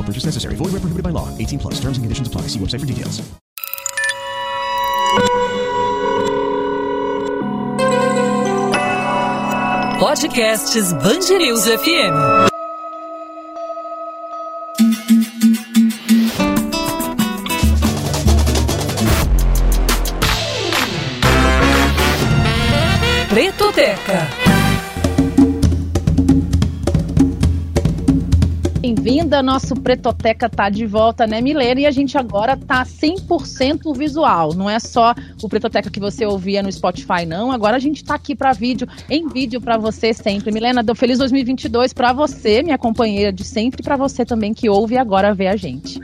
No purchase necessary. Void where prohibited by law. 18 plus. Terms and conditions apply. See website for details. Podcasts Bangerils FM. Pretoteca. Bem-vinda, nosso Pretoteca tá de volta, né, Milena? E a gente agora tá 100% visual. Não é só o Pretoteca que você ouvia no Spotify, não. Agora a gente tá aqui para vídeo, em vídeo para você sempre. Milena, feliz 2022 para você, minha companheira de sempre, para você também que ouve e agora vê a gente.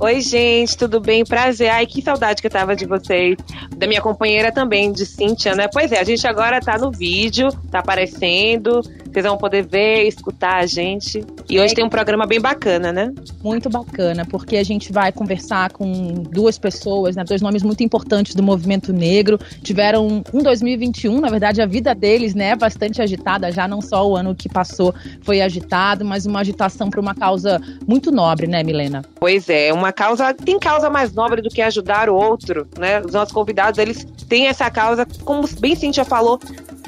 Oi, gente, tudo bem? Prazer. Ai, que saudade que eu tava de vocês. Da minha companheira também, de Cíntia, né? Pois é, a gente agora tá no vídeo, tá aparecendo. Vocês vão poder ver, escutar a gente. E hoje tem um programa bem bacana, né? Muito bacana, porque a gente vai conversar com duas pessoas, né, dois nomes muito importantes do movimento negro. Tiveram um 2021, na verdade, a vida deles, né, bastante agitada, já não só o ano que passou foi agitado, mas uma agitação para uma causa muito nobre, né, Milena? Pois é, uma causa, tem causa mais nobre do que ajudar o outro, né? Os nossos convidados, eles têm essa causa, como bem Cintia falou,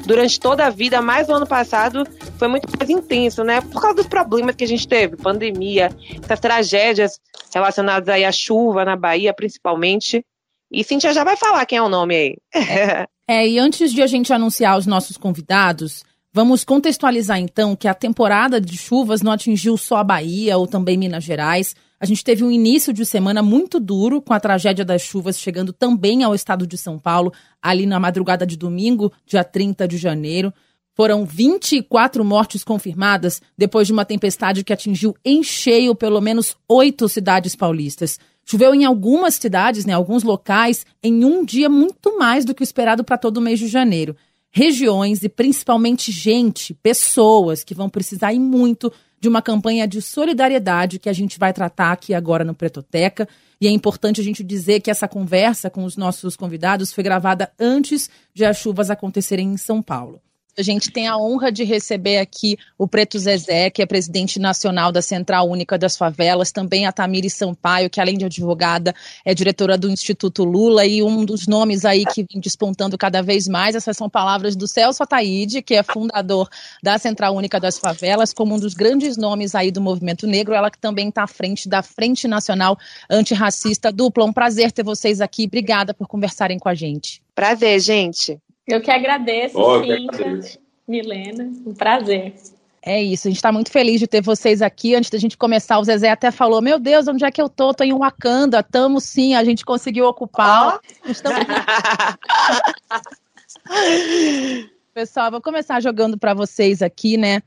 durante toda a vida, mais no ano passado, foi muito mais intenso, né? Por causa dos problemas que a gente teve, pandemia, essas tragédias relacionadas aí à chuva na Bahia, principalmente. E Cintia já vai falar quem é o nome aí. É, e antes de a gente anunciar os nossos convidados, vamos contextualizar então que a temporada de chuvas não atingiu só a Bahia ou também Minas Gerais. A gente teve um início de semana muito duro, com a tragédia das chuvas chegando também ao estado de São Paulo, ali na madrugada de domingo, dia 30 de janeiro. Foram 24 mortes confirmadas depois de uma tempestade que atingiu em cheio pelo menos oito cidades paulistas. Choveu em algumas cidades, né, alguns locais, em um dia muito mais do que o esperado para todo o mês de janeiro. Regiões e principalmente gente, pessoas que vão precisar e muito de uma campanha de solidariedade que a gente vai tratar aqui agora no Pretoteca. E é importante a gente dizer que essa conversa com os nossos convidados foi gravada antes de as chuvas acontecerem em São Paulo. A gente tem a honra de receber aqui o Preto Zezé, que é presidente nacional da Central Única das Favelas, também a Tamiri Sampaio, que além de advogada, é diretora do Instituto Lula e um dos nomes aí que vem despontando cada vez mais. Essas são palavras do Celso Ataíde, que é fundador da Central Única das Favelas, como um dos grandes nomes aí do movimento negro, ela que também está à frente da Frente Nacional Antirracista Dupla. Um prazer ter vocês aqui. Obrigada por conversarem com a gente. Prazer, gente. Eu que agradeço, Oh, agradeço. Milena. Um prazer. É isso, a gente está muito feliz de ter vocês aqui. Antes da gente começar, o Zezé até falou: Meu Deus, onde é que eu tô? Tô em Wakanda. Tamo sim, a gente conseguiu ocupar. Estamos... Pessoal, vou começar jogando para vocês aqui, né?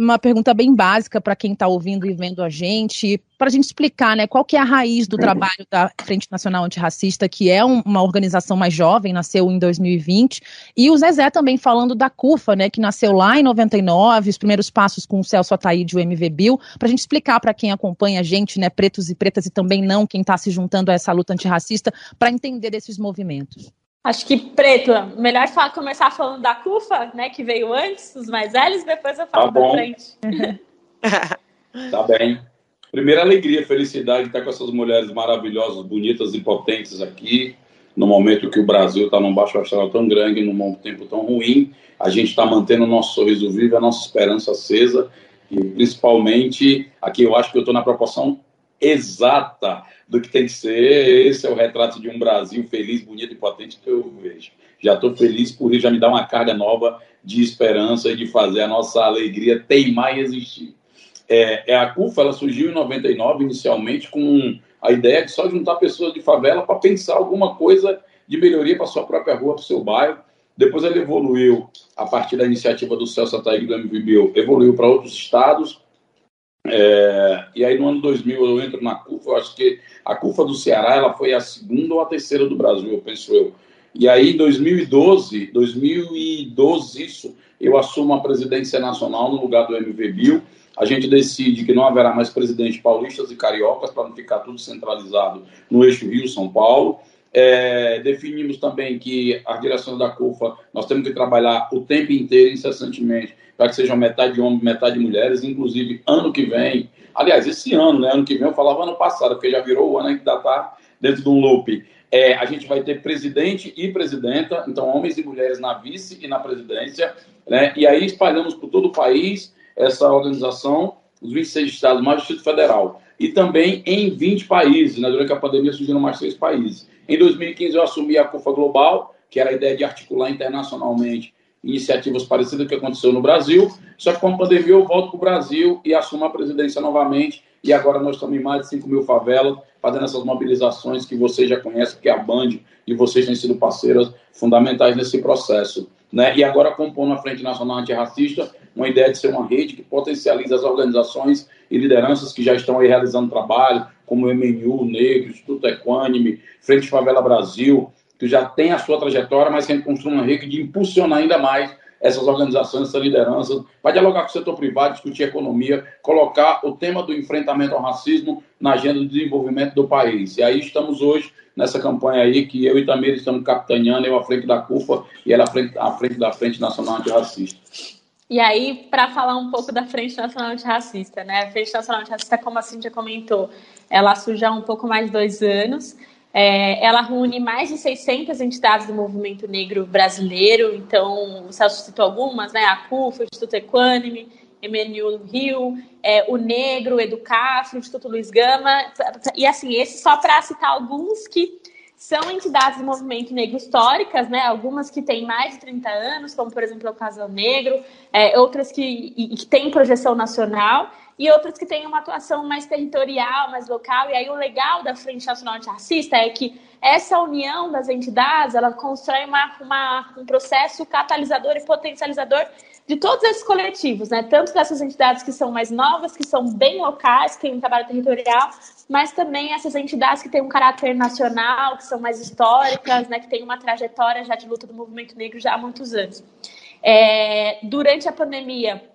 Uma pergunta bem básica para quem está ouvindo e vendo a gente, para a gente explicar, né, qual que é a raiz do trabalho da Frente Nacional Antirracista, que é um, uma organização mais jovem, nasceu em 2020, e o Zezé também falando da CUFA, né, que nasceu lá em 99, os primeiros passos com o Celso Ataíde, o MV Bill, para a gente explicar para quem acompanha a gente, né, pretos e pretas e também não, quem está se juntando a essa luta antirracista, para entender desses movimentos. Acho que, Preto, melhor falar, começar falando da CUFA, né, que veio antes, os mais velhos, depois eu falo tá da frente. tá bem. Primeira alegria, felicidade de estar com essas mulheres maravilhosas, bonitas e potentes aqui, no momento que o Brasil está num baixo astral tão grande, num tempo tão ruim, a gente está mantendo o nosso sorriso vivo, a nossa esperança acesa, e principalmente, aqui eu acho que eu estou na proporção exata do que tem que ser. Esse é o retrato de um Brasil feliz, bonito e potente que eu vejo. Já estou feliz por isso, já me dá uma carga nova de esperança e de fazer a nossa alegria teimar e existir. É, é a CUFA ela surgiu em 99, inicialmente, com a ideia de só juntar pessoas de favela para pensar alguma coisa de melhoria para sua própria rua, para o seu bairro. Depois ela evoluiu, a partir da iniciativa do Celso Ataíde do MVBio, evoluiu para outros estados, é, e aí no ano 2000 eu entro na CUFA, eu acho que a CUFA do Ceará ela foi a segunda ou a terceira do Brasil, eu penso eu. E aí em 2012, 2012 isso, eu assumo a presidência nacional no lugar do MV Bill. A gente decide que não haverá mais presidentes paulistas e cariocas para não ficar tudo centralizado no eixo Rio-São Paulo. É, definimos também que as direções da CUFA nós temos que trabalhar o tempo inteiro, incessantemente, para que sejam metade homens, metade mulheres, inclusive ano que vem. Aliás, esse ano, né? Ano que vem, eu falava ano passado, porque já virou o ano que ainda está dentro de um loop. É, a gente vai ter presidente e presidenta, então homens e mulheres na vice e na presidência, né? E aí espalhamos por todo o país essa organização, os 26 estados, mais o Distrito Federal. E também em 20 países, né? Durante a pandemia surgiram mais seis países. Em 2015 eu assumi a CUFA Global, que era a ideia de articular internacionalmente iniciativas parecidas que aconteceu no Brasil. Só que com a pandemia eu volto para o Brasil e assumo a presidência novamente. E agora nós estamos em mais de 5 mil favelas, fazendo essas mobilizações que vocês já conhecem, porque a Band e vocês têm sido parceiras fundamentais nesse processo. Né? E agora compondo a Frente Nacional Antirracista, uma ideia de ser uma rede que potencializa as organizações e lideranças que já estão aí realizando trabalho, como o MNU, Negro, Instituto Equânime, Frente Favela Brasil, que já tem a sua trajetória, mas que a gente construa uma rede de impulsionar ainda mais essas organizações, essas lideranças, para dialogar com o setor privado, discutir economia, colocar o tema do enfrentamento ao racismo na agenda de desenvolvimento do país. E aí estamos hoje nessa campanha aí que eu e Tamir estamos capitaneando, eu à frente da CUFA e ela à frente, à frente da Frente Nacional Antirracista. E aí, para falar um pouco da Frente Nacional Antirracista, né? A Frente Nacional Antirracista, como a Cíntia comentou, ela surgiu há um pouco mais de dois anos. É, ela reúne mais de 600 entidades do movimento negro brasileiro, então o Celso citou algumas, né? A CUF, o Instituto Equânime, MNU Rio, é, o Negro, o Educafro, o Instituto Luiz Gama, e assim, esse só para citar alguns que são entidades do movimento negro históricas, né? Algumas que têm mais de 30 anos, como por exemplo o Casal Negro, é, outras que, e, que têm projeção nacional, e outras que têm uma atuação mais territorial, mais local. E aí o legal da Frente Nacional Antirracista é que essa união das entidades, ela constrói uma, uma, um processo catalisador e potencializador de todos esses coletivos, né? Tanto dessas entidades que são mais novas, que são bem locais, que têm um trabalho territorial, mas também essas entidades que têm um caráter nacional, que são mais históricas, né? Que têm uma trajetória já de luta do movimento negro já há muitos anos. É, durante a pandemia,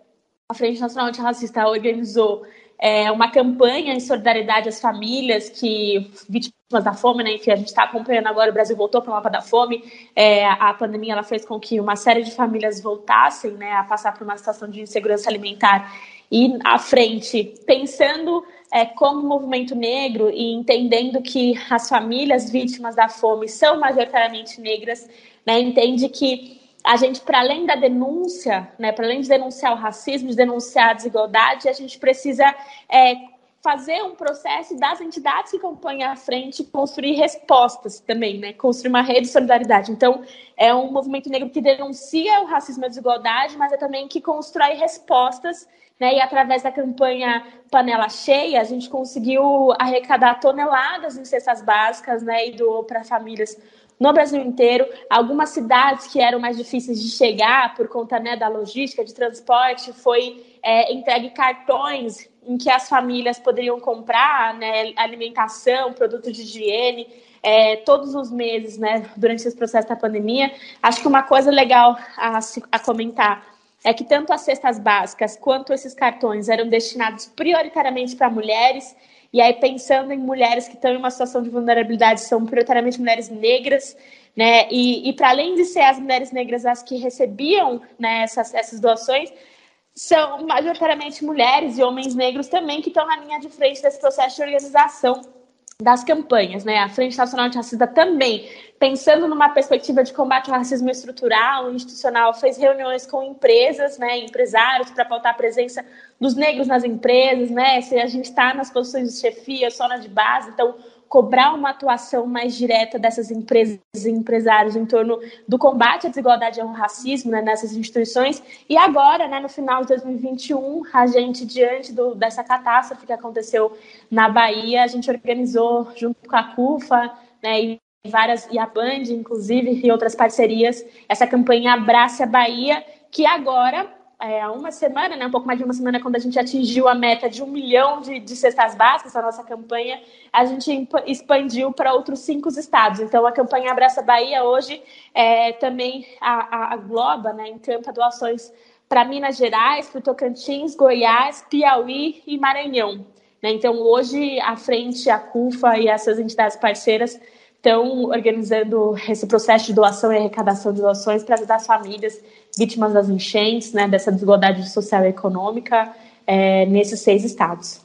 a Frente Nacional Antirracista organizou é, uma campanha em solidariedade às famílias que vítimas da fome, né? Enfim, a gente está acompanhando agora, o Brasil voltou para o mapa da fome. É, a pandemia ela fez com que uma série de famílias voltassem né, a passar por uma situação de insegurança alimentar e à frente, pensando é, como movimento negro e entendendo que as famílias vítimas da fome são majoritariamente negras, né, entende que a gente, para além da denúncia, né, para além de denunciar o racismo, de denunciar a desigualdade, a gente precisa é, fazer um processo das entidades que compõem a frente construir respostas também, né? Construir uma rede de solidariedade. Então, é um movimento negro que denuncia o racismo e a desigualdade, mas é também que constrói respostas, né? E através da campanha Panela Cheia, a gente conseguiu arrecadar toneladas em cestas básicas, né? E doou para famílias no Brasil inteiro. Algumas cidades que eram mais difíceis de chegar por conta né, da logística, de transporte, foi é, entregue cartões em que as famílias poderiam comprar né, alimentação, produtos de higiene, é, todos os meses, né, durante esse processo da pandemia. Acho que uma coisa legal a, a comentar é que tanto as cestas básicas quanto esses cartões eram destinados prioritariamente para mulheres. E aí, pensando em mulheres que estão em uma situação de vulnerabilidade, são prioritariamente mulheres negras, né? E, e para além de ser as mulheres negras as que recebiam né, essas, essas doações, são majoritariamente mulheres e homens negros também que estão na linha de frente desse processo de organização das campanhas, né? A Frente Nacional Antirracista também, pensando numa perspectiva de combate ao racismo estrutural, institucional, fez reuniões com empresas, né, empresários para pautar a presença dos negros nas empresas, né? Se a gente está nas posições de chefia, só na de base, então cobrar uma atuação mais direta dessas empresas e empresários em torno do combate à desigualdade e ao racismo né, nessas instituições. E agora, né, no final de 2021, a gente, diante do, dessa catástrofe que aconteceu na Bahia, a gente organizou, junto com a CUFA né, e várias e a Band, inclusive, e outras parcerias, essa campanha Abrace a Bahia, que agora é, há uma semana, né, um pouco mais de uma semana, quando a gente atingiu a meta de um milhão de, de cestas básicas, a nossa campanha, a gente expandiu para outros cinco estados. Então, a campanha Abraça Bahia hoje é, também a, a, Globa, né, encampa doações para Minas Gerais, para Tocantins, Goiás, Piauí e Maranhão. Né? Então, hoje, a frente, a CUFA e essas entidades parceiras estão organizando esse processo de doação e arrecadação de doações para ajudar as famílias vítimas das enchentes, né, dessa desigualdade social e econômica é, nesses seis estados.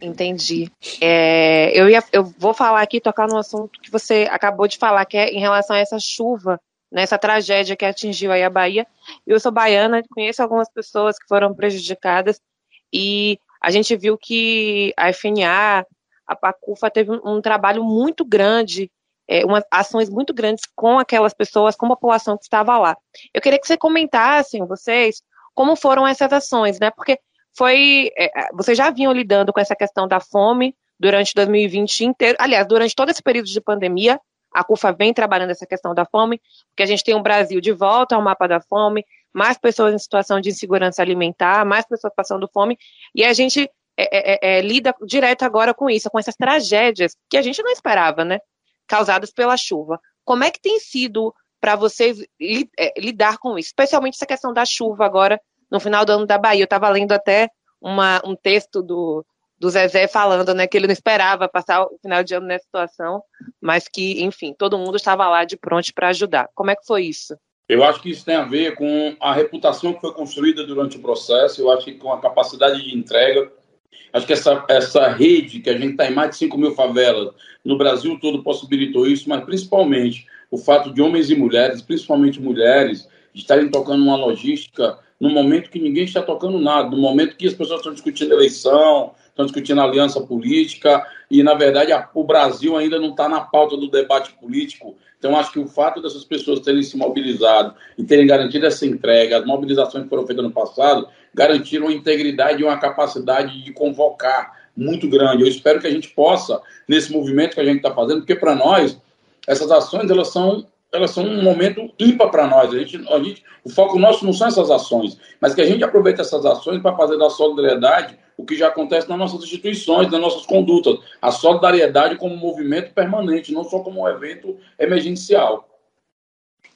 Entendi. É, eu, ia, eu vou falar aqui, tocar no assunto que você acabou de falar, que é em relação a essa chuva, né, essa tragédia que atingiu aí a Bahia. Eu sou baiana, conheço algumas pessoas que foram prejudicadas e a gente viu que a FNA, a Pacufa teve um, um trabalho muito grande é, ações muito grandes com aquelas pessoas, com a população que estava lá. Eu queria que você comentassem, vocês, como foram essas ações, né? Porque foi. É, é vocês já vinham lidando com essa questão da fome durante 2020 inteiro. Aliás, durante todo esse período de pandemia, a CUFA vem trabalhando essa questão da fome, porque a gente tem um Brasil de volta ao mapa da fome, mais pessoas em situação de insegurança alimentar, mais pessoas passando fome, e a gente é, é, é, lida direto agora com isso, com essas tragédias que a gente não esperava, né? causadas pela chuva. Como é que tem sido para vocês é, lidar com isso? Especialmente essa questão da chuva agora, no final do ano da Bahia. Eu estava lendo até uma, um texto do, do Zezé falando né, que ele não esperava passar o final de ano nessa situação, mas que, enfim, todo mundo estava lá de pronto para ajudar. Como é que foi isso? Eu acho que isso tem a ver com a reputação que foi construída durante o processo, eu acho que com a capacidade de entrega, Acho que essa, essa rede, que a gente está em mais de 5 mil favelas, no Brasil todo possibilitou isso, mas principalmente o fato de homens e mulheres, principalmente mulheres, estarem tocando uma logística no momento que ninguém está tocando nada, no momento que as pessoas estão discutindo eleição, estão discutindo aliança política, e na verdade a, o Brasil ainda não está na pauta do debate político. Então acho que o fato dessas pessoas terem se mobilizado e terem garantido essa entrega, as mobilizações que foram feitas no passado, garantiram uma integridade e uma capacidade de convocar muito grande. Eu espero que a gente possa, nesse movimento que a gente está fazendo, porque para nós, essas ações elas são elas são um momento ímpar para nós. A gente, a gente, o foco nosso não são essas ações, mas que a gente aproveite essas ações para fazer da solidariedade o que já acontece nas nossas instituições, nas nossas condutas. A solidariedade como movimento permanente, não só como um evento emergencial.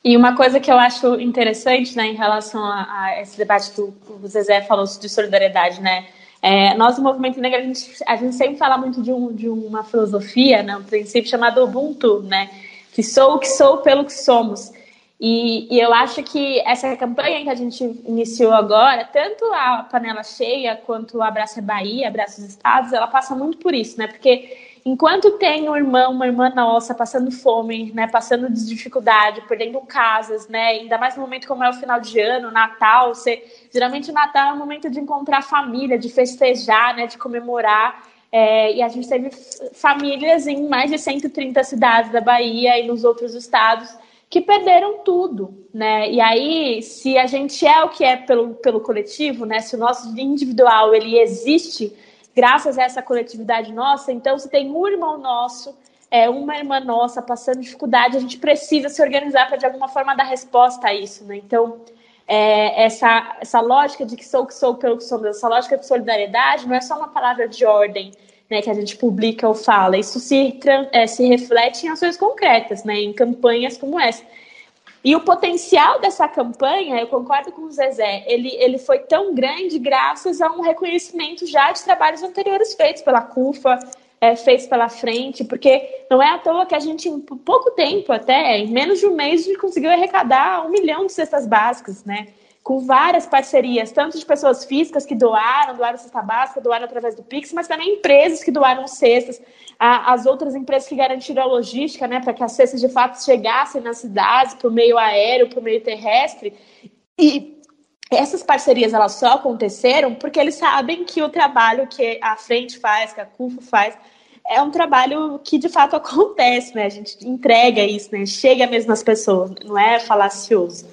E uma coisa que eu acho interessante, né, em relação a, a esse debate que o, o Zezé falou de solidariedade, né, é, nós, no Movimento Negro, a gente, a gente sempre fala muito de, um, de uma filosofia, né, um princípio chamado Ubuntu, né, que sou o que sou pelo que somos. E, e, eu acho que essa campanha que a gente iniciou agora, tanto a Panela Cheia quanto o Abraço é Bahia, Abraço os Estados, ela passa muito por isso, né, porque enquanto tem um irmão, uma irmã nossa passando fome, né, passando dificuldade, perdendo casas, né, ainda mais no momento como é o final de ano, Natal, você, geralmente o Natal é um momento de encontrar família, de festejar, né, de comemorar, é, e a gente teve famílias em mais de 130 cidades da Bahia e nos outros estados que perderam tudo, né? E aí, se a gente é o que é pelo, pelo coletivo, né? Se o nosso individual ele existe graças a essa coletividade nossa. Então, se tem um irmão nosso é, uma irmã nossa passando dificuldade, a gente precisa se organizar para de alguma forma dar resposta a isso, né? Então, é, essa, essa lógica de que sou o que sou pelo que sou, essa lógica de solidariedade não é só uma palavra de ordem, né, que a gente publica ou fala, isso se, é, se reflete em ações concretas, né, em campanhas como essa. E o potencial dessa campanha, eu concordo com o Zezé, ele, ele foi tão grande graças a um reconhecimento já de trabalhos anteriores feitos pela CUFA, é, feitos pela frente, porque não é à toa que a gente, em pouco tempo até, em menos de um mês, a gente conseguiu arrecadar um milhão de cestas básicas, né? Com várias parcerias, tanto de pessoas físicas que doaram, doaram cesta básica, doaram através do Pix, mas também empresas que doaram cestas, as outras empresas que garantiram a logística, né, para que as cestas de fato chegassem nas cidades, por meio aéreo, por meio terrestre. E essas parcerias elas só aconteceram porque eles sabem que o trabalho que a frente faz, que a CUFO faz, é um trabalho que de fato acontece, né? A gente entrega isso, né? Chega mesmo nas pessoas, não é falacioso.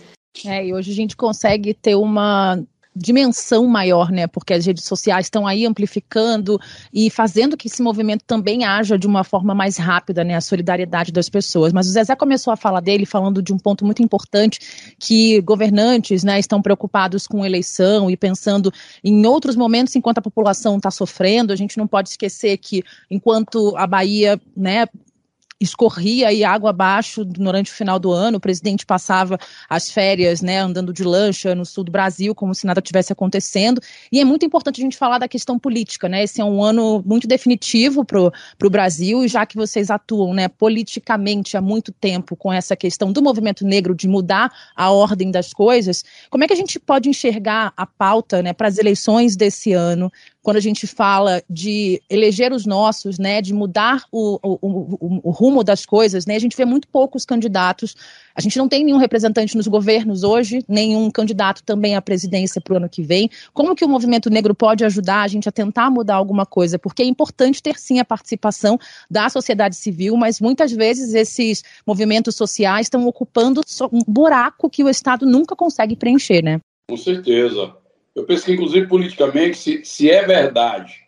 É, e hoje a gente consegue ter uma dimensão maior, né? Porque as redes sociais estão aí amplificando e fazendo que esse movimento também haja de uma forma mais rápida, né? A solidariedade das pessoas. Mas o Zezé começou a falar dele falando de um ponto muito importante que governantes, né, estão preocupados com eleição e pensando em outros momentos enquanto a população está sofrendo. A gente não pode esquecer que enquanto a Bahia, né, escorria aí água abaixo durante o final do ano. O presidente passava as férias, né, andando de lancha no sul do Brasil, como se nada tivesse acontecendo. E é muito importante a gente falar da questão política, né? Esse é um ano muito definitivo para o Brasil, e já que vocês atuam, né, politicamente há muito tempo com essa questão do movimento negro de mudar a ordem das coisas, como é que a gente pode enxergar a pauta, né, para as eleições desse ano? Quando a gente fala de eleger os nossos, né, de mudar o, o, o, o, rumo das coisas, né, a gente vê muito poucos candidatos. A gente não tem nenhum representante nos governos hoje, nenhum candidato também à presidência para o ano que vem. Como que o movimento negro pode ajudar a gente a tentar mudar alguma coisa? Porque é importante ter sim a participação da sociedade civil, mas muitas vezes esses movimentos sociais estão ocupando um buraco que o Estado nunca consegue preencher, né? Com certeza. Eu penso que, inclusive, politicamente, se, se é verdade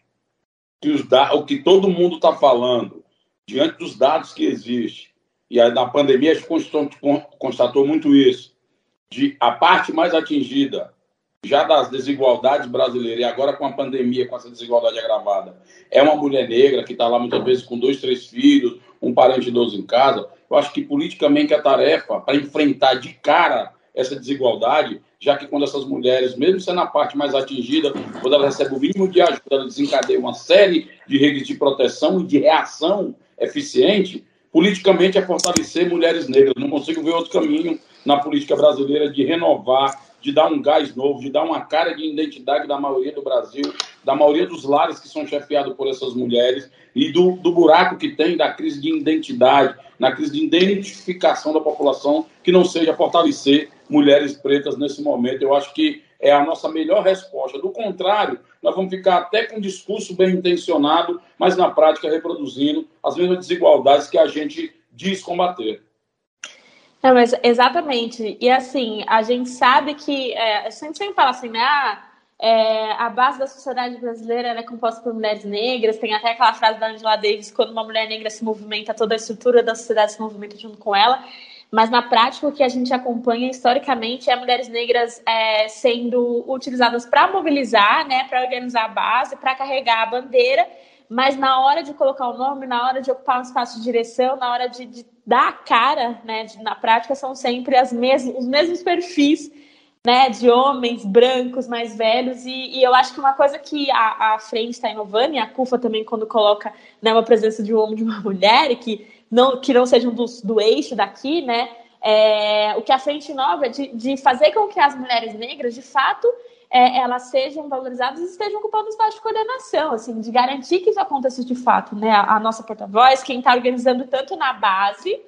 que os o que todo mundo está falando, diante dos dados que existem, e aí, na pandemia a gente constatou muito isso, de a parte mais atingida já das desigualdades brasileiras, e agora com a pandemia, com essa desigualdade agravada, é uma mulher negra que está lá muitas vezes com dois, três filhos, um parente idoso em casa. Eu acho que politicamente a tarefa para enfrentar de cara essa desigualdade já que quando essas mulheres, mesmo sendo a parte mais atingida, quando elas recebem o mínimo de ajuda, elas desencadeiam uma série de redes de proteção e de reação eficiente, politicamente é fortalecer mulheres negras. Não consigo ver outro caminho na política brasileira de renovar, de dar um gás novo, de dar uma cara de identidade da maioria do Brasil, da maioria dos lares que são chefiados por essas mulheres e do, do buraco que tem da crise de identidade, na crise de identificação da população, que não seja fortalecer mulheres pretas nesse momento. Eu acho que é a nossa melhor resposta. Do contrário, nós vamos ficar até com um discurso bem intencionado, mas na prática reproduzindo as mesmas desigualdades que a gente diz combater. É, mas exatamente. E assim, a gente sabe que é, a gente sempre fala assim, né? Ah, é, a base da sociedade brasileira é composta por mulheres negras. Tem até aquela frase da Angela Davis: quando uma mulher negra se movimenta, toda a estrutura da sociedade se movimenta junto com ela mas na prática o que a gente acompanha historicamente é mulheres negras é, sendo utilizadas para mobilizar, né, para organizar a base, para carregar a bandeira, mas na hora de colocar o nome, na hora de ocupar um espaço de direção, na hora de, de dar a cara, né, de, na prática são sempre as mesmas, os mesmos perfis né, de homens brancos mais velhos, e, e, eu acho que uma coisa que a, a frente está inovando, e a CUFA também, quando coloca né, uma presença de um homem e de uma mulher, e que não, que não sejam do, do eixo daqui, né? É, o que a frente nova é de, de fazer com que as mulheres negras, de fato, é, elas sejam valorizadas e estejam ocupando espaço de coordenação, assim, de garantir que isso aconteça de fato, né? A, a nossa porta-voz, quem está organizando tanto na base,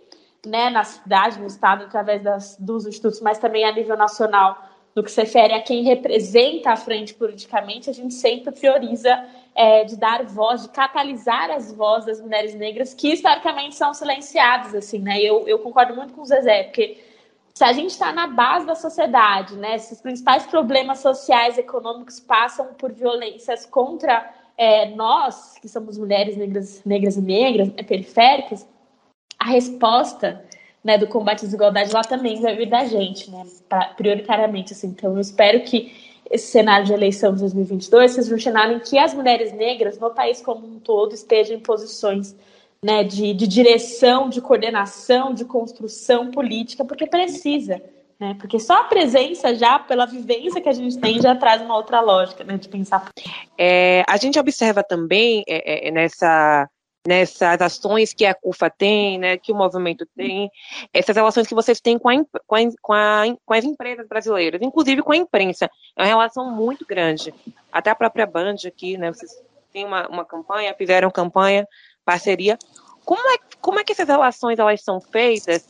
né, na cidade, no estado, através das, dos institutos, mas também a nível nacional, no que se refere a quem representa a frente politicamente, a gente sempre prioriza é, de dar voz, de catalisar as vozes das mulheres negras que historicamente são silenciadas, assim, né? Eu, eu concordo muito com o Zezé, porque se a gente está na base da sociedade, né? Se os principais problemas sociais e econômicos passam por violências contra é, nós, que somos mulheres negras, negras e negras, né, periféricas, a resposta né, do combate à desigualdade lá também vai vir da gente, né, pra, prioritariamente. Assim. Então, eu espero que esse cenário de eleição de 2022 seja um cenário em que as mulheres negras, no país como um todo, estejam em posições né, de, de direção, de coordenação, de construção política, porque precisa. Né? Porque só a presença já, pela vivência que a gente tem, já traz uma outra lógica né, de pensar. É, a gente observa também é, é, nessa nessas ações que a CUFA tem, né, que o movimento tem, essas relações que vocês têm com, a, com, a, com, a, com, as empresas brasileiras, inclusive com a imprensa. É uma relação muito grande. Até a própria Band aqui, né, vocês têm uma, uma campanha, fizeram campanha, parceria. Como é, como é que essas relações elas são feitas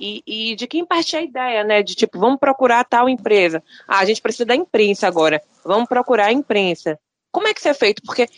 e, e, de quem parte a ideia, né? De tipo, vamos procurar tal empresa. Ah, a gente precisa da imprensa agora. Vamos procurar a imprensa. Como é que isso é feito? Porque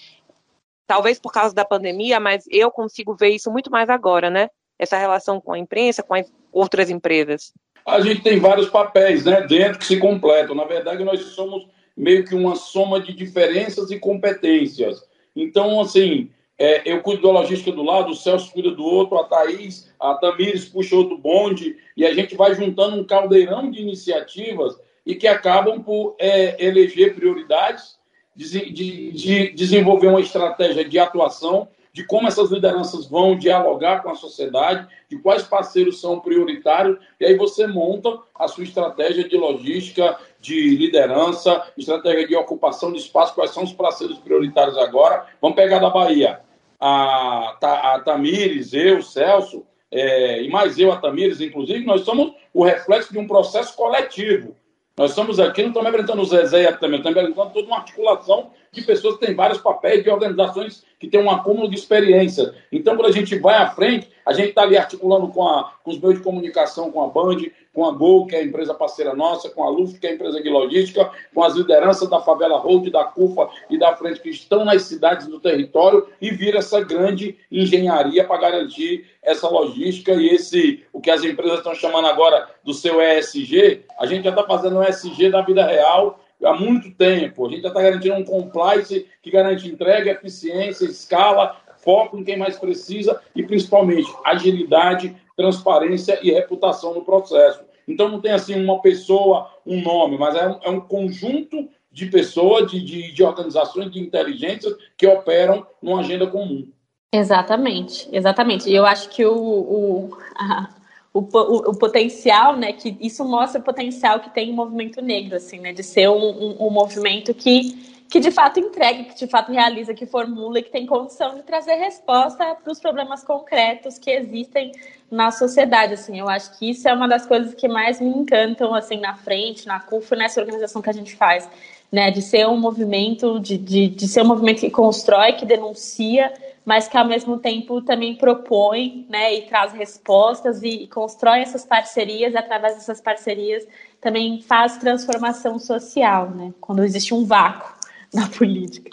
talvez por causa da pandemia, mas eu consigo ver isso muito mais agora, né? Essa relação com a imprensa, com as outras empresas. A gente tem vários papéis, né, dentro que se completam. Na verdade, nós somos meio que uma soma de diferenças e competências. Então, assim, é, eu cuido da logística do lado, o Celso cuida do outro, a Thaís, a Tamires puxa outro bonde, e a gente vai juntando um caldeirão de iniciativas e que acabam por é, eleger prioridades de, de, de desenvolver uma estratégia de atuação, de como essas lideranças vão dialogar com a sociedade, de quais parceiros são prioritários, e aí você monta a sua estratégia de logística, de liderança, estratégia de ocupação de espaço, quais são os parceiros prioritários agora. Vamos pegar da Bahia. A, a, a Tamires, eu, Celso, é, e mais eu, a Tamires, inclusive, nós somos o reflexo de um processo coletivo. Nós estamos aqui, não estamos apresentando o Zezé Tâmia, estamos apresentando toda uma articulação de pessoas que têm vários papéis, de organizações que têm um acúmulo de experiência. Então, quando a gente vai à frente, a gente está ali articulando com, a, com os meios de comunicação, com a Band, com a Gol, que é a empresa parceira nossa, com a Luft, que é a empresa de logística, com as lideranças da Favela Road, da CUFA e da Frente, que estão nas cidades do território e vira essa grande engenharia para garantir essa logística e esse, o que as empresas estão chamando agora do seu ESG, a gente já está fazendo o ESG da vida real há muito tempo. A gente já está garantindo um compliance que garante entrega, eficiência, escala, foco em quem mais precisa e, principalmente, agilidade, transparência e reputação no processo. Então, não tem assim uma pessoa, um nome, mas é um, é um conjunto de pessoas, de, de, de organizações de inteligência que operam numa agenda comum. Exatamente, exatamente. E eu acho que o, o, a, o, o, o, potencial, né, que isso mostra o potencial que tem o movimento negro, assim, né, de ser um, um, um movimento que que de fato entrega, que de fato realiza, que formula e que tem condição de trazer resposta para os problemas concretos que existem na sociedade. Assim, eu acho que isso é uma das coisas que mais me encantam assim na frente, na CUF, nessa organização que a gente faz, né? De ser um movimento, de, de, de ser um movimento que constrói, que denuncia, mas que ao mesmo tempo também propõe, né? E traz respostas e, constrói essas parcerias, e através dessas parcerias também faz transformação social, né? Quando existe um vácuo na política.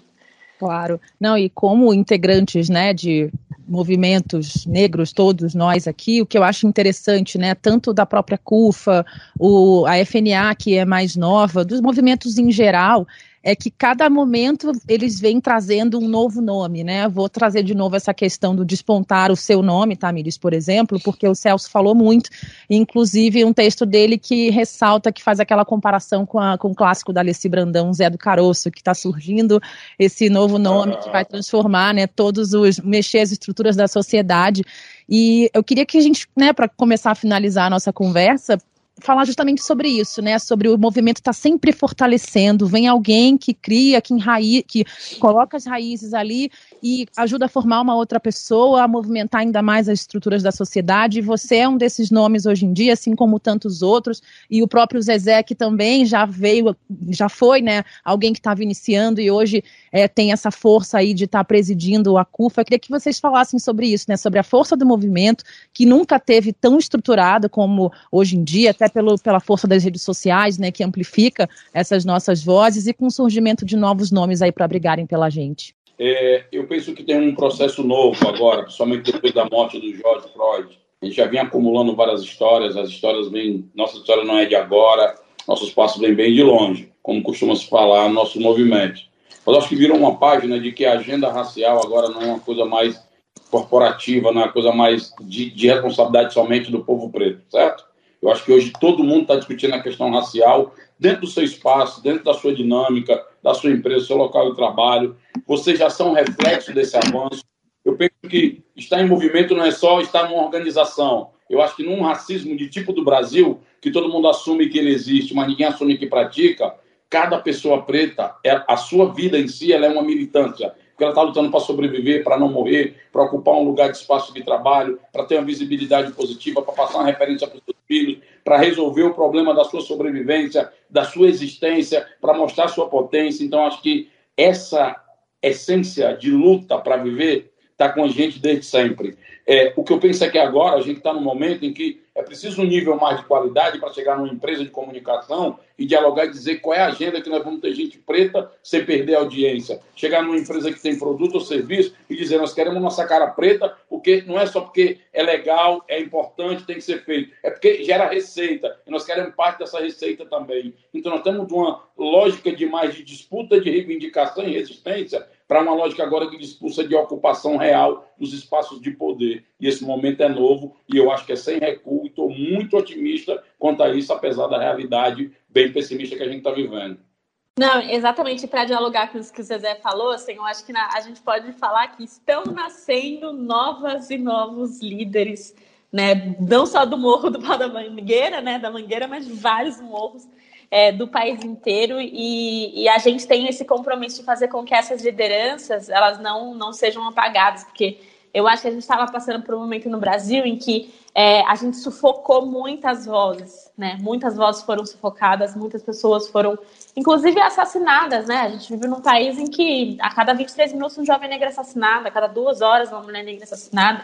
Claro. Não, e como integrantes, né, de movimentos negros, todos nós aqui, o que eu acho interessante, né, tanto da própria CUFA, o, a FNA, que é mais nova, dos movimentos em geral, é que cada momento eles vêm trazendo um novo nome, né? Vou trazer de novo essa questão do despontar o seu nome, Tamires, por exemplo, porque o Celso falou muito, inclusive um texto dele que ressalta, que faz aquela comparação com, a, com o clássico da Alessi Brandão, Zé do Caroço, que está surgindo esse novo nome que vai transformar, né, todos os, mexer as estruturas da sociedade. E eu queria que a gente, né, para começar a finalizar a nossa conversa, falar justamente sobre isso, né? Sobre o movimento estar tá sempre fortalecendo. Vem alguém que cria, que, enraiz, que coloca as raízes ali e ajuda a formar uma outra pessoa, a movimentar ainda mais as estruturas da sociedade. E você é um desses nomes hoje em dia, assim como tantos outros. E o próprio Zezé, que também já veio, já foi, né? Alguém que estava iniciando e hoje é, tem essa força aí de estar tá presidindo a CUFA. Eu queria que vocês falassem sobre isso, né? Sobre a força do movimento, que nunca teve tão estruturado como hoje em dia, até pelo, pela força das redes sociais, né? Que amplifica essas nossas vozes e com o surgimento de novos nomes aí para brigarem pela gente. É, eu penso que tem um processo novo agora, principalmente depois da morte do George Floyd. A gente já vem acumulando várias histórias, as histórias vêm. Nossa história não é de agora, nossos passos vêm bem de longe, como costuma se falar no nosso movimento. Mas acho que virou uma página de que a agenda racial agora não é uma coisa mais corporativa, não é uma coisa mais de, de responsabilidade somente do povo preto, certo? Eu acho que hoje todo mundo está discutindo a questão racial dentro do seu espaço, dentro da sua dinâmica, da sua empresa, seu local de trabalho. Vocês já são reflexo desse avanço. Eu penso que estar em movimento não é só estar numa organização. Eu acho que num racismo de tipo do Brasil, que todo mundo assume que ele existe, mas ninguém assume que pratica, cada pessoa preta, é, a sua vida em si, ela é uma militância porque ela está lutando para sobreviver, para não morrer, para ocupar um lugar de espaço de trabalho, para ter uma visibilidade positiva, para passar uma referência para os seus filhos, para resolver o problema da sua sobrevivência, da sua existência, para mostrar sua potência. Então, acho que essa essência de luta para viver está com a gente desde sempre. É, o que eu penso é que agora a gente está num momento em que é preciso um nível mais de qualidade para chegar numa empresa de comunicação e dialogar e dizer qual é a agenda que nós vamos ter gente preta sem perder a audiência. Chegar numa empresa que tem produto ou serviço e dizer nós queremos nossa cara preta, porque não é só porque é legal, é importante, tem que ser feito. É porque gera receita e nós queremos parte dessa receita também. Então nós temos uma lógica de mais de disputa de reivindicação e resistência para uma lógica agora de disputa de ocupação real dos espaços de poder. E esse momento é novo e eu acho que é sem recuo e estou muito otimista quanto a isso, apesar da realidade bem pessimista que a gente está vivendo. Não, exatamente para dialogar com isso que o Zezé falou, assim, eu acho que na, a gente pode falar que estão nascendo novas e novos líderes, né? Não só do Morro do Pau da Mangueira, né? Da Mangueira, mas de vários morros é, do país inteiro e, e, a gente tem esse compromisso de fazer com que essas lideranças elas não, não sejam apagadas, porque eu acho que a gente estava passando por um momento no Brasil em que é, a gente sufocou muitas vozes, né? Muitas vozes foram sufocadas, muitas pessoas foram, inclusive, assassinadas, né? A gente vive num país em que a cada 23 minutos um jovem negro é assassinado, a cada duas horas uma mulher negra é assassinada.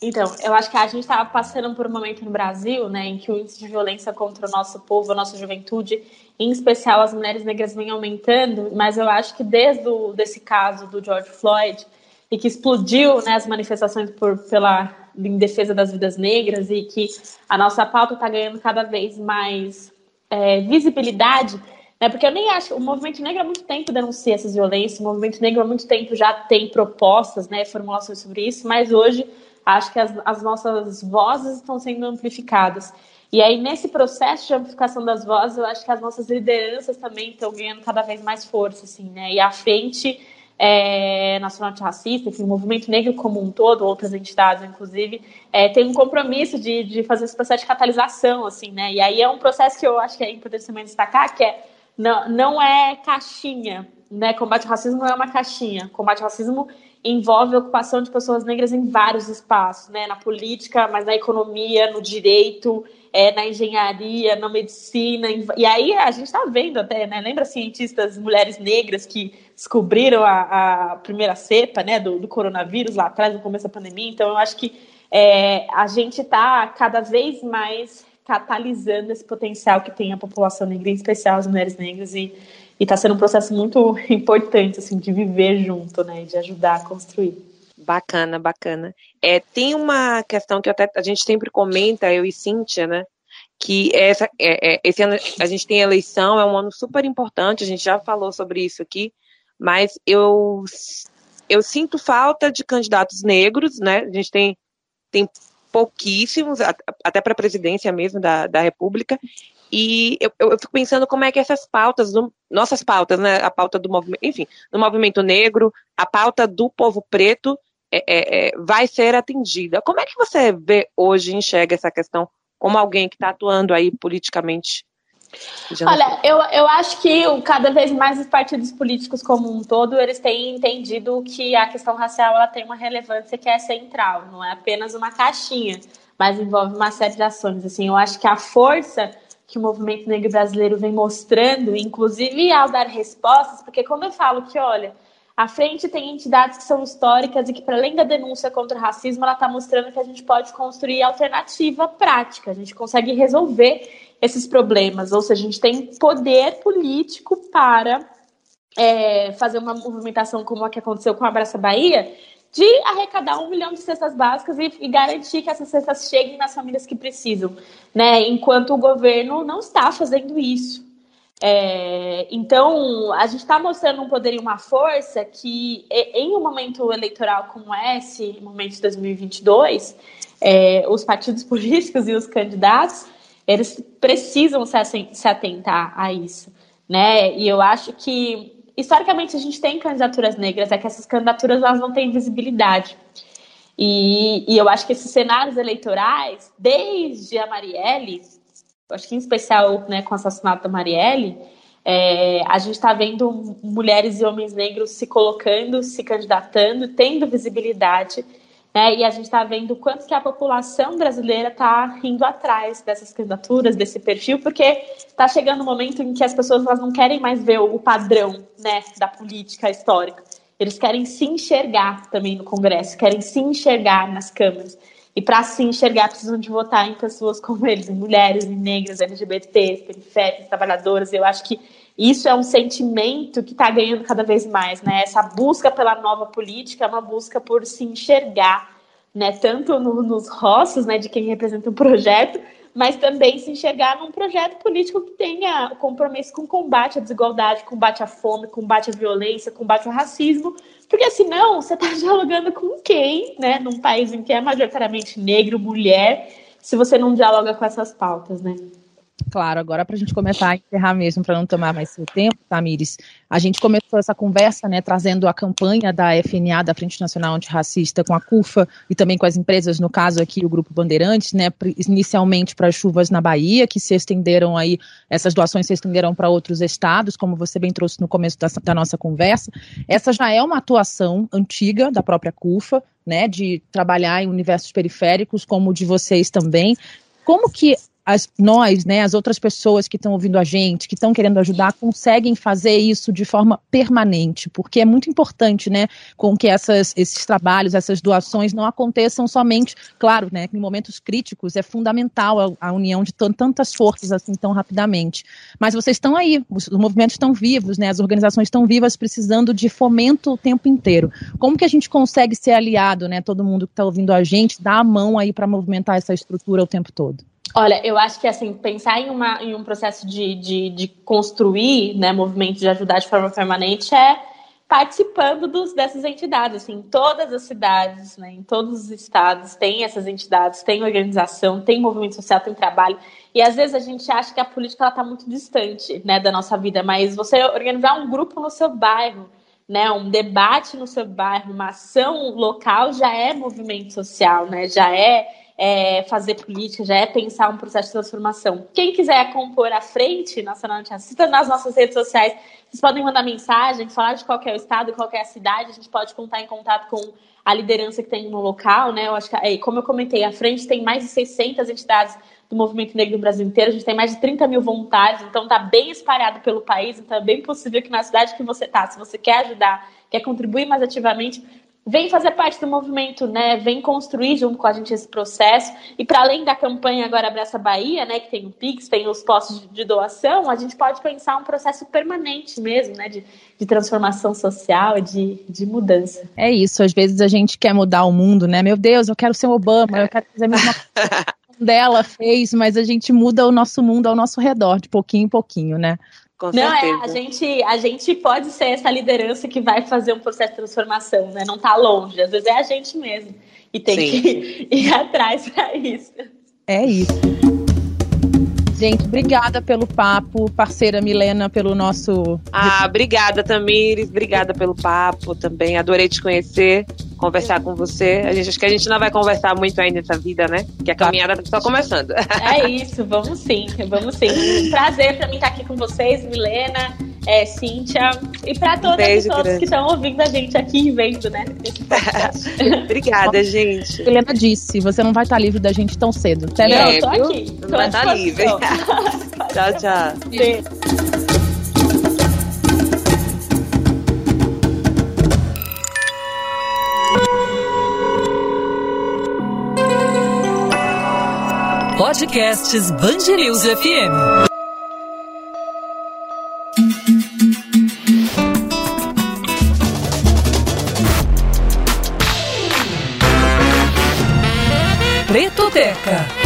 Então, eu acho que a gente estava passando por um momento no Brasil, né, em que o índice de violência contra o nosso povo, a nossa juventude, em especial as mulheres negras, vem aumentando. Mas eu acho que desde o, desse caso do George Floyd e que explodiu, né, as manifestações por, pela em defesa das vidas negras e que a nossa pauta está ganhando cada vez mais é, visibilidade, né, porque eu nem acho o movimento negro há muito tempo denuncia essas violências, o movimento negro há muito tempo já tem propostas, né, formulações sobre isso, mas hoje acho que as, as nossas vozes estão sendo amplificadas. E aí, nesse processo de amplificação das vozes, eu acho que as nossas lideranças também estão ganhando cada vez mais força, assim, né? E a frente é, nacional antirracista, enfim, o movimento negro como um todo, outras entidades, inclusive, é, tem um compromisso de, de fazer esse processo de catalisação, assim, né? E aí é um processo que eu acho que é importante também destacar, que é não, não é caixinha, né? Combate ao racismo não é uma caixinha. Combate ao racismo envolve a ocupação de pessoas negras em vários espaços, né? Na política, mas na economia, no direito, é, na engenharia, na medicina. E aí a gente está vendo até, né? Lembra cientistas mulheres negras que descobriram a, a primeira cepa, né? Do, do, coronavírus lá atrás, no começo da pandemia. Então eu acho que é, a gente está cada vez mais catalisando esse potencial que tem a população negra, em especial as mulheres negras e e está sendo um processo muito importante, assim, de viver junto, né? De ajudar a construir. Bacana, bacana. É, tem uma questão que até a gente sempre comenta, eu e Cíntia, né? Que essa, é, é, esse ano a gente tem eleição, é um ano super importante, a gente já falou sobre isso aqui, mas eu, eu sinto falta de candidatos negros, né? A gente tem, tem pouquíssimos, até para a presidência mesmo da, da República, e eu, eu, fico pensando como é que essas pautas, nossas pautas, né, a pauta do movimento, enfim, do movimento negro, a pauta do povo preto é, é, é, vai ser atendida. Como é que você vê hoje, enxerga essa questão como alguém que está atuando aí politicamente? Olha, eu, eu acho que cada vez mais os partidos políticos como um todo, eles têm entendido que a questão racial ela tem uma relevância que é central, não é apenas uma caixinha, mas envolve uma série de ações. Assim, eu acho que a força que o movimento negro brasileiro vem mostrando, inclusive ao dar respostas, porque quando eu falo que, olha, à frente tem entidades que são históricas e que, para além da denúncia contra o racismo, ela está mostrando que a gente pode construir alternativa prática, a gente consegue resolver esses problemas, ou seja, a gente tem poder político para é, fazer uma movimentação como a que aconteceu com a Abraça Bahia, de arrecadar um milhão de cestas básicas e, e, garantir que essas cestas cheguem nas famílias que precisam, né? Enquanto o governo não está fazendo isso. É, então, a gente está mostrando um poder e uma força que, em um momento eleitoral como esse, momento de 2022, é, os partidos políticos e os candidatos, eles precisam se atentar a isso, né? E eu acho que, historicamente, a gente tem candidaturas negras, é que essas candidaturas elas não têm visibilidade. E, e eu acho que esses cenários eleitorais, desde a Marielle, acho que em especial né, com o assassinato da Marielle, é, a gente está vendo mulheres e homens negros se colocando, se candidatando, tendo visibilidade, né, e a gente está vendo o quanto que a população brasileira está indo atrás dessas candidaturas, desse perfil, porque está chegando um momento em que as pessoas elas não querem mais ver o padrão né, da política histórica. Eles querem se enxergar também no Congresso, querem se enxergar nas câmaras. E para se enxergar, precisam de votar em pessoas como eles, mulheres, negras, LGBTs, periféricas, trabalhadoras. Eu acho que isso é um sentimento que está ganhando cada vez mais, né? Essa busca pela nova política é uma busca por se enxergar, né? Tanto no, nos rostos, né, de quem representa o um projeto, mas também se enxergar num projeto político que tenha compromisso com combate à desigualdade, combate à fome, combate à violência, combate ao racismo, porque senão você está dialogando com quem, né, num país em que é majoritariamente negro, mulher, se você não dialoga com essas pautas, né? Claro, agora para a gente começar a encerrar mesmo, para não tomar mais seu tempo, Tamires, a gente começou essa conversa, né, trazendo a campanha da FNA, da Frente Nacional Antirracista, com a CUFA e também com as empresas, no caso aqui o Grupo Bandeirantes, né, inicialmente para as chuvas na Bahia, que se estenderam aí, essas doações se estenderam para outros estados, como você bem trouxe no começo da, da nossa conversa. Essa já é uma atuação antiga da própria CUFA, né, de trabalhar em universos periféricos, como o de vocês também. Como que as, nós, né, as outras pessoas que estão ouvindo a gente, que estão querendo ajudar, conseguem fazer isso de forma permanente, porque é muito importante, né, com que essas, esses trabalhos, essas doações não aconteçam somente, claro, né, em momentos críticos é fundamental a, a união de tantas forças assim tão rapidamente. Mas vocês estão aí, os, os movimentos estão vivos, né, as organizações estão vivas, precisando de fomento o tempo inteiro. Como que a gente consegue ser aliado, né, todo mundo que está ouvindo a gente, dar a mão aí para movimentar essa estrutura o tempo todo? Olha, eu acho que assim, pensar em, uma, em um processo de, de, de construir né, movimentos de ajudar de forma permanente é participando dos, dessas entidades. Assim, em todas as cidades, né, em todos os estados, tem essas entidades, tem organização, tem movimento social, tem trabalho. E às vezes a gente acha que a política está muito distante né, da nossa vida, mas você organizar um grupo no seu bairro, né, um debate no seu bairro, uma ação local já é movimento social, né, já é é fazer política, já é pensar um processo de transformação. Quem quiser compor a frente nacional antirracista nas nossas redes sociais, vocês podem mandar mensagem, falar de qualquer estado, qualquer cidade, a gente pode contar em contato com a liderança que tem no local, né? Eu acho que, é, como eu comentei, a frente tem mais de 600 entidades do movimento negro no Brasil inteiro, a gente tem mais de 30 mil voluntários, então está bem espalhado pelo país, então é bem possível que na cidade que você está, se você quer ajudar, quer contribuir mais ativamente, vem fazer parte do movimento, né? Vem construir junto com a gente esse processo. E para além da campanha agora Abraça Bahia, né, que tem o Pix, tem os postos de doação, a gente pode pensar um processo permanente mesmo, né, de, de transformação social, de, de mudança. É isso, às vezes a gente quer mudar o mundo, né? Meu Deus, eu quero ser Obama, eu quero fazer a mesma coisa dela fez, mas a gente muda o nosso mundo ao nosso redor, de pouquinho em pouquinho, né? Com não, certeza. é, a gente, a gente pode ser essa liderança que vai fazer um processo de transformação, né? Não tá longe, às vezes é a gente mesmo. E tem Sim. que ir atrás para isso. É isso. Gente, obrigada pelo papo, parceira Milena, pelo nosso. Ah, obrigada, Tamires, obrigada pelo papo também. Adorei te conhecer, conversar com você. A gente acho que a gente não vai conversar muito ainda nessa vida, né? Que a caminhada tá só começando. É isso, vamos sim, vamos sim. Prazer para mim estar aqui com vocês, Milena é, Cíntia, e para todas e todos grande. que estão ouvindo a gente aqui e vendo, né? Obrigada, gente. Helena disse, você não vai estar livre da gente tão cedo. Tá é, eu tô aqui. Não vai estar livre. tchau, tchau. Beijo. Podcasts Bangerils FM. Pretoteca.